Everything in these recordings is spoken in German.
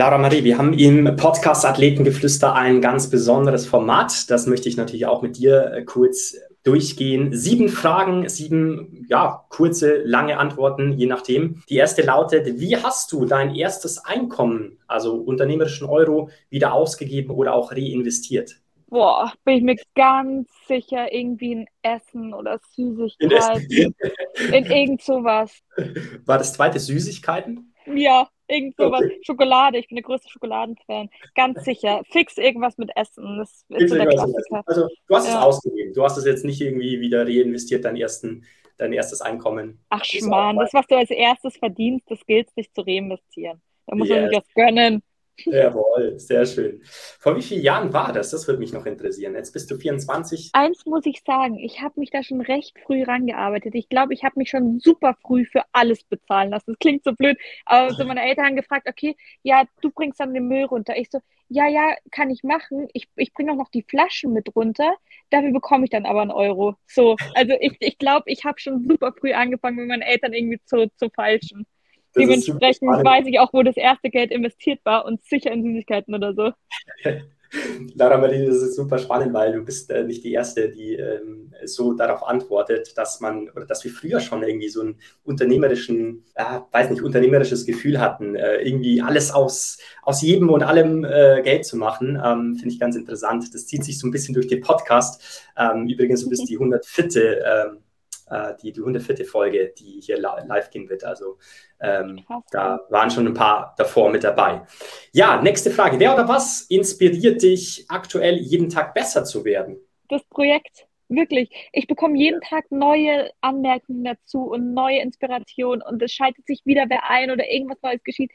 Laura Marie, wir haben im Podcast Athletengeflüster ein ganz besonderes Format. Das möchte ich natürlich auch mit dir äh, kurz durchgehen. Sieben Fragen, sieben, ja, kurze, lange Antworten, je nachdem. Die erste lautet, wie hast du dein erstes Einkommen, also unternehmerischen Euro, wieder ausgegeben oder auch reinvestiert? Boah, bin ich mir ganz sicher, irgendwie in Essen oder Süßigkeiten. In, in irgend sowas. War das zweite Süßigkeiten? Ja, irgend sowas. Okay. Schokolade, ich bin der größte Schokoladenfan. Ganz sicher. Fix irgendwas mit Essen. Das ist so der Klassiker. Also du hast ja. es ausgegeben. Du hast es jetzt nicht irgendwie wieder reinvestiert, dein, ersten, dein erstes Einkommen. Ach Schmarrn, das, was du als erstes verdienst, das gilt sich zu reinvestieren. Da muss yes. man sich was gönnen. Jawohl, sehr schön. Vor wie vielen Jahren war das? Das würde mich noch interessieren. Jetzt bist du 24. Eins muss ich sagen, ich habe mich da schon recht früh rangearbeitet. Ich glaube, ich habe mich schon super früh für alles bezahlen lassen. Das klingt so blöd, aber so meine Eltern haben gefragt, okay, ja, du bringst dann den Müll runter. Ich so, ja, ja, kann ich machen. Ich, ich bringe auch noch die Flaschen mit runter. Dafür bekomme ich dann aber einen Euro. So, also ich glaube, ich, glaub, ich habe schon super früh angefangen, mit meinen Eltern irgendwie zu, zu falschen. Dementsprechend weiß ich auch, wo das erste Geld investiert war und sicher in Süßigkeiten oder so. Lara Marie, das ist super spannend, weil du bist äh, nicht die Erste, die ähm, so darauf antwortet, dass man oder dass wir früher schon irgendwie so ein unternehmerischen, äh, weiß nicht, unternehmerisches Gefühl hatten, äh, irgendwie alles aus, aus jedem und allem äh, Geld zu machen. Ähm, Finde ich ganz interessant. Das zieht sich so ein bisschen durch den Podcast. Ähm, übrigens, du bist die 104 äh, die, die 104. Folge, die hier live gehen wird. Also ähm, da waren schon ein paar davor mit dabei. Ja, nächste Frage. Wer oder was inspiriert dich aktuell jeden Tag besser zu werden? Das Projekt. Wirklich. Ich bekomme jeden Tag neue Anmerkungen dazu und neue Inspirationen und es schaltet sich wieder wer ein oder irgendwas Neues geschieht.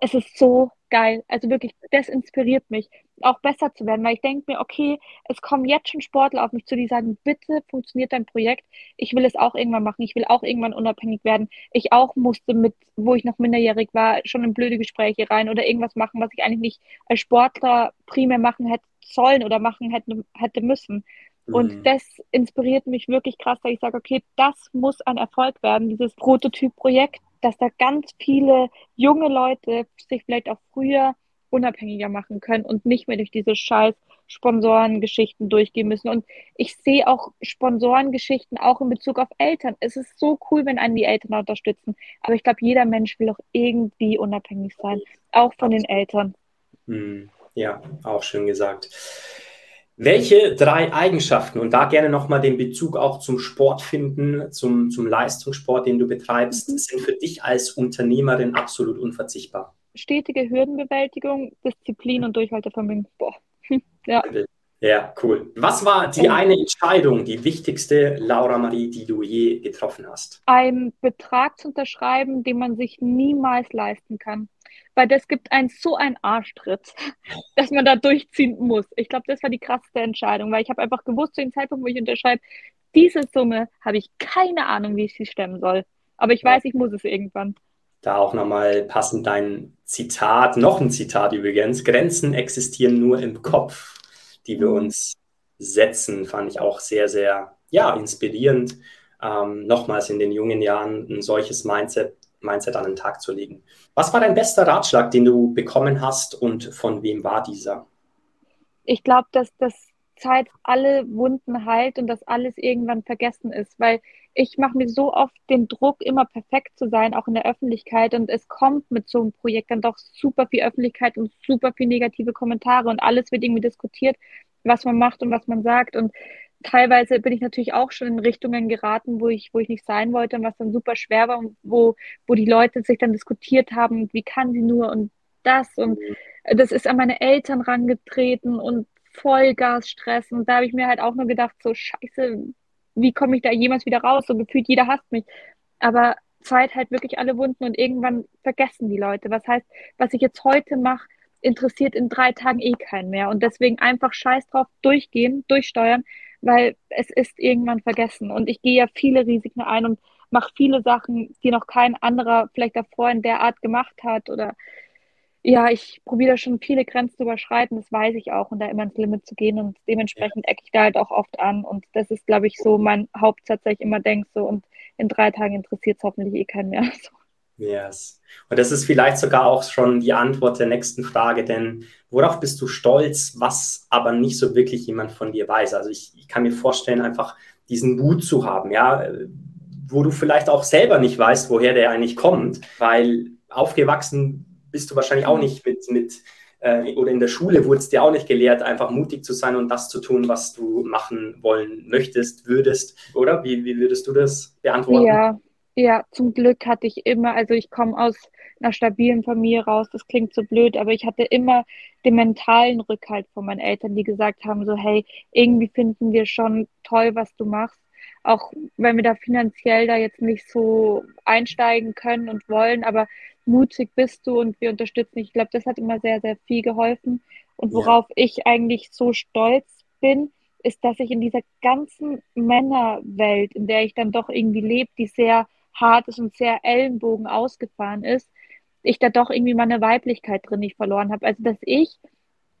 Es ist so geil. Also wirklich, das inspiriert mich, auch besser zu werden, weil ich denke mir, okay, es kommen jetzt schon Sportler auf mich zu, die sagen, bitte funktioniert dein Projekt. Ich will es auch irgendwann machen. Ich will auch irgendwann unabhängig werden. Ich auch musste mit, wo ich noch minderjährig war, schon in blöde Gespräche rein oder irgendwas machen, was ich eigentlich nicht als Sportler primär machen hätte sollen oder machen hätte, hätte müssen. Und mhm. das inspiriert mich wirklich krass, dass ich sage, okay, das muss ein Erfolg werden, dieses Prototyp-Projekt, dass da ganz viele junge Leute sich vielleicht auch früher unabhängiger machen können und nicht mehr durch diese scheiß Sponsorengeschichten durchgehen müssen. Und ich sehe auch Sponsorengeschichten auch in Bezug auf Eltern. Es ist so cool, wenn einen die Eltern unterstützen. Aber ich glaube, jeder Mensch will auch irgendwie unabhängig sein, auch von den Eltern. Hm. Ja, auch schön gesagt. Welche drei Eigenschaften, und da gerne nochmal den Bezug auch zum Sport finden, zum, zum Leistungssport, den du betreibst, mhm. sind für dich als Unternehmerin absolut unverzichtbar? Stetige Hürdenbewältigung, Disziplin und Durchhaltevermögen. Boah. ja. Ja, cool. Was war die eine Entscheidung, die wichtigste, Laura Marie, die du je getroffen hast? Einen Betrag zu unterschreiben, den man sich niemals leisten kann weil das gibt einen so einen Arschtritt, dass man da durchziehen muss. Ich glaube, das war die krasseste Entscheidung, weil ich habe einfach gewusst, zu dem Zeitpunkt, wo ich unterschreibe, diese Summe habe ich keine Ahnung, wie ich sie stemmen soll. Aber ich weiß, ich muss es irgendwann. Da auch nochmal passend dein Zitat, noch ein Zitat übrigens. Grenzen existieren nur im Kopf, die wir mhm. uns setzen, fand ich auch sehr, sehr ja, inspirierend. Ähm, nochmals in den jungen Jahren ein solches Mindset Mindset an den Tag zu legen. Was war dein bester Ratschlag, den du bekommen hast und von wem war dieser? Ich glaube, dass das Zeit alle Wunden heilt und dass alles irgendwann vergessen ist, weil ich mache mir so oft den Druck, immer perfekt zu sein, auch in der Öffentlichkeit. Und es kommt mit so einem Projekt dann doch super viel Öffentlichkeit und super viel negative Kommentare und alles wird irgendwie diskutiert, was man macht und was man sagt. Und teilweise bin ich natürlich auch schon in Richtungen geraten, wo ich, wo ich nicht sein wollte und was dann super schwer war und wo, wo die Leute sich dann diskutiert haben, wie kann sie nur und das. Und das ist an meine Eltern rangetreten und Vollgasstress. Und da habe ich mir halt auch nur gedacht, so scheiße, wie komme ich da jemals wieder raus? So gefühlt, jeder hasst mich. Aber Zeit halt wirklich alle Wunden und irgendwann vergessen die Leute. Was heißt, was ich jetzt heute mache, interessiert in drei Tagen eh keinen mehr. Und deswegen einfach scheiß drauf durchgehen, durchsteuern, weil es ist irgendwann vergessen. Und ich gehe ja viele Risiken ein und mache viele Sachen, die noch kein anderer vielleicht davor in der Art gemacht hat. Oder ja, ich probiere da schon viele Grenzen zu überschreiten, das weiß ich auch, und da immer ins Limit zu gehen. Und dementsprechend ecke ich da halt auch oft an. Und das ist, glaube ich, so mein Hauptsatz, dass ich immer denke, so und in drei Tagen interessiert es hoffentlich eh keinen mehr. So. Yes. Und das ist vielleicht sogar auch schon die Antwort der nächsten Frage, denn worauf bist du stolz, was aber nicht so wirklich jemand von dir weiß? Also ich, ich kann mir vorstellen, einfach diesen Mut zu haben, ja, wo du vielleicht auch selber nicht weißt, woher der eigentlich kommt, weil aufgewachsen bist du wahrscheinlich auch nicht mit, mit äh, oder in der Schule wurde es dir auch nicht gelehrt, einfach mutig zu sein und das zu tun, was du machen wollen möchtest, würdest, oder? Wie, wie würdest du das beantworten? Ja, ja, zum Glück hatte ich immer, also ich komme aus einer stabilen Familie raus, das klingt so blöd, aber ich hatte immer den mentalen Rückhalt von meinen Eltern, die gesagt haben, so hey, irgendwie finden wir schon toll, was du machst, auch wenn wir da finanziell da jetzt nicht so einsteigen können und wollen, aber mutig bist du und wir unterstützen dich. Ich glaube, das hat immer sehr, sehr viel geholfen. Und worauf ja. ich eigentlich so stolz bin, ist, dass ich in dieser ganzen Männerwelt, in der ich dann doch irgendwie lebe, die sehr hart ist und sehr Ellenbogen ausgefahren ist, ich da doch irgendwie meine Weiblichkeit drin nicht verloren habe. Also, dass ich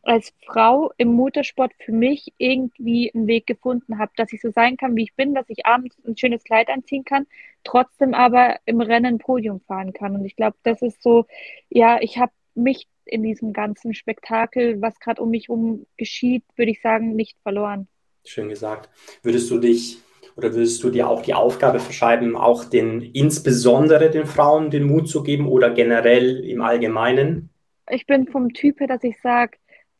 als Frau im Motorsport für mich irgendwie einen Weg gefunden habe, dass ich so sein kann, wie ich bin, dass ich abends ein schönes Kleid anziehen kann, trotzdem aber im Rennen Podium fahren kann. Und ich glaube, das ist so, ja, ich habe mich in diesem ganzen Spektakel, was gerade um mich herum geschieht, würde ich sagen, nicht verloren. Schön gesagt. Würdest du dich oder würdest du dir auch die Aufgabe verschreiben, auch den insbesondere den Frauen den Mut zu geben oder generell im Allgemeinen? Ich bin vom Typ her, dass ich sage,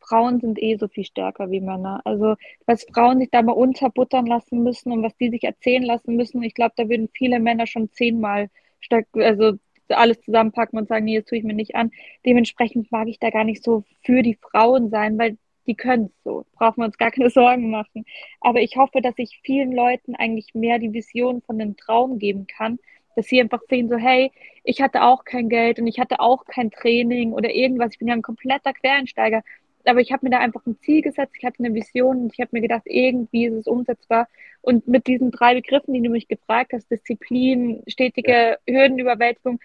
Frauen sind eh so viel stärker wie Männer. Also, was Frauen sich da mal unterbuttern lassen müssen und was die sich erzählen lassen müssen, ich glaube, da würden viele Männer schon zehnmal stark, also alles zusammenpacken und sagen, nee, das tue ich mir nicht an. Dementsprechend mag ich da gar nicht so für die Frauen sein, weil die können es so. Brauchen wir uns gar keine Sorgen machen. Aber ich hoffe, dass ich vielen Leuten eigentlich mehr die Vision von einem Traum geben kann, dass sie einfach sehen, so, hey, ich hatte auch kein Geld und ich hatte auch kein Training oder irgendwas. Ich bin ja ein kompletter Quereinsteiger aber ich habe mir da einfach ein Ziel gesetzt, ich hatte eine Vision und ich habe mir gedacht, irgendwie ist es umsetzbar. Und mit diesen drei Begriffen, die du mich gefragt hast, Disziplin, stetige ja. Hürdenüberwältigung,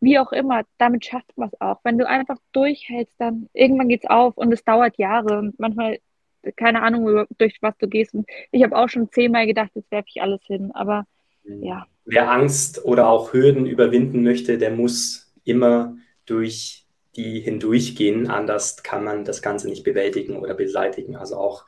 wie auch immer, damit schafft man es auch. Wenn du einfach durchhältst, dann irgendwann geht es auf und es dauert Jahre und manchmal keine Ahnung, durch was du gehst. Und ich habe auch schon zehnmal gedacht, jetzt werfe ich alles hin. Aber mhm. ja. Wer Angst oder auch Hürden überwinden möchte, der muss immer durch die hindurchgehen. Anders kann man das Ganze nicht bewältigen oder beseitigen. Also auch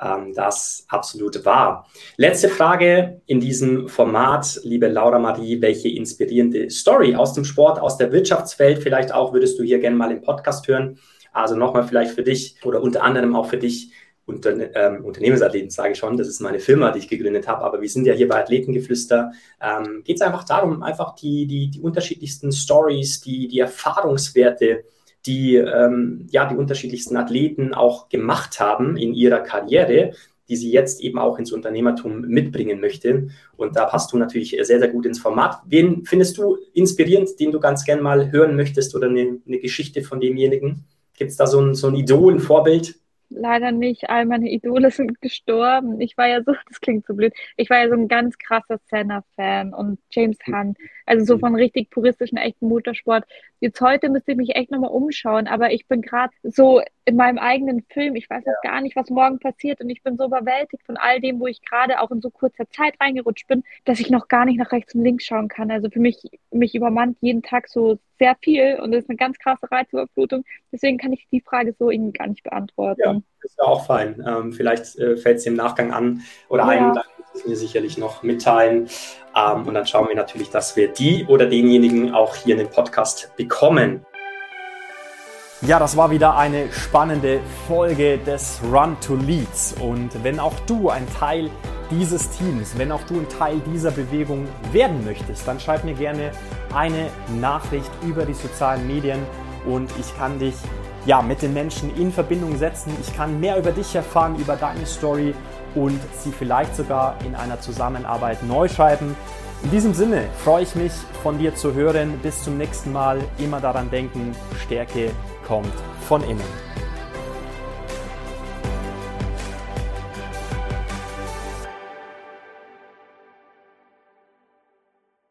ähm, das absolut wahr. Letzte Frage in diesem Format, liebe Laura Marie, welche inspirierende Story aus dem Sport, aus der Wirtschaftswelt vielleicht auch würdest du hier gerne mal im Podcast hören? Also nochmal vielleicht für dich oder unter anderem auch für dich unter, ähm, Unternehmensathleten, sage ich schon, das ist meine Firma, die ich gegründet habe, aber wir sind ja hier bei Athletengeflüster, ähm, geht es einfach darum, einfach die, die, die unterschiedlichsten Stories, die, die Erfahrungswerte, die ähm, ja die unterschiedlichsten Athleten auch gemacht haben in ihrer Karriere, die sie jetzt eben auch ins Unternehmertum mitbringen möchte. Und da passt du natürlich sehr, sehr gut ins Format. Wen findest du inspirierend, den du ganz gern mal hören möchtest oder eine, eine Geschichte von demjenigen? Gibt es da so ein, so ein Idol, Vorbild? Leider nicht. All meine Idole sind gestorben. Ich war ja so, das klingt so blöd, ich war ja so ein ganz krasser Senna-Fan und James Hunt. Also so von richtig puristischen, echten Motorsport. Jetzt heute müsste ich mich echt nochmal umschauen, aber ich bin gerade so in meinem eigenen Film. Ich weiß jetzt gar nicht, was morgen passiert und ich bin so überwältigt von all dem, wo ich gerade auch in so kurzer Zeit reingerutscht bin, dass ich noch gar nicht nach rechts und links schauen kann. Also für mich, mich übermannt jeden Tag so sehr viel und das ist eine ganz krasse Reizüberflutung. Deswegen kann ich die Frage so irgendwie gar nicht beantworten. Ja, ist ja auch fein. Ähm, vielleicht äh, fällt es im Nachgang an oder ja. ein, dann wir sicherlich noch mitteilen. Ähm, und dann schauen wir natürlich, dass wir die oder denjenigen auch hier in den Podcast bekommen. Ja, das war wieder eine spannende Folge des Run to Leads. Und wenn auch du ein Teil dieses Teams, wenn auch du ein Teil dieser Bewegung werden möchtest, dann schreib mir gerne eine Nachricht über die sozialen Medien und ich kann dich ja, mit den Menschen in Verbindung setzen. Ich kann mehr über dich erfahren, über deine Story und sie vielleicht sogar in einer Zusammenarbeit neu schreiben. In diesem Sinne freue ich mich von dir zu hören. Bis zum nächsten Mal. Immer daran denken, Stärke kommt von innen.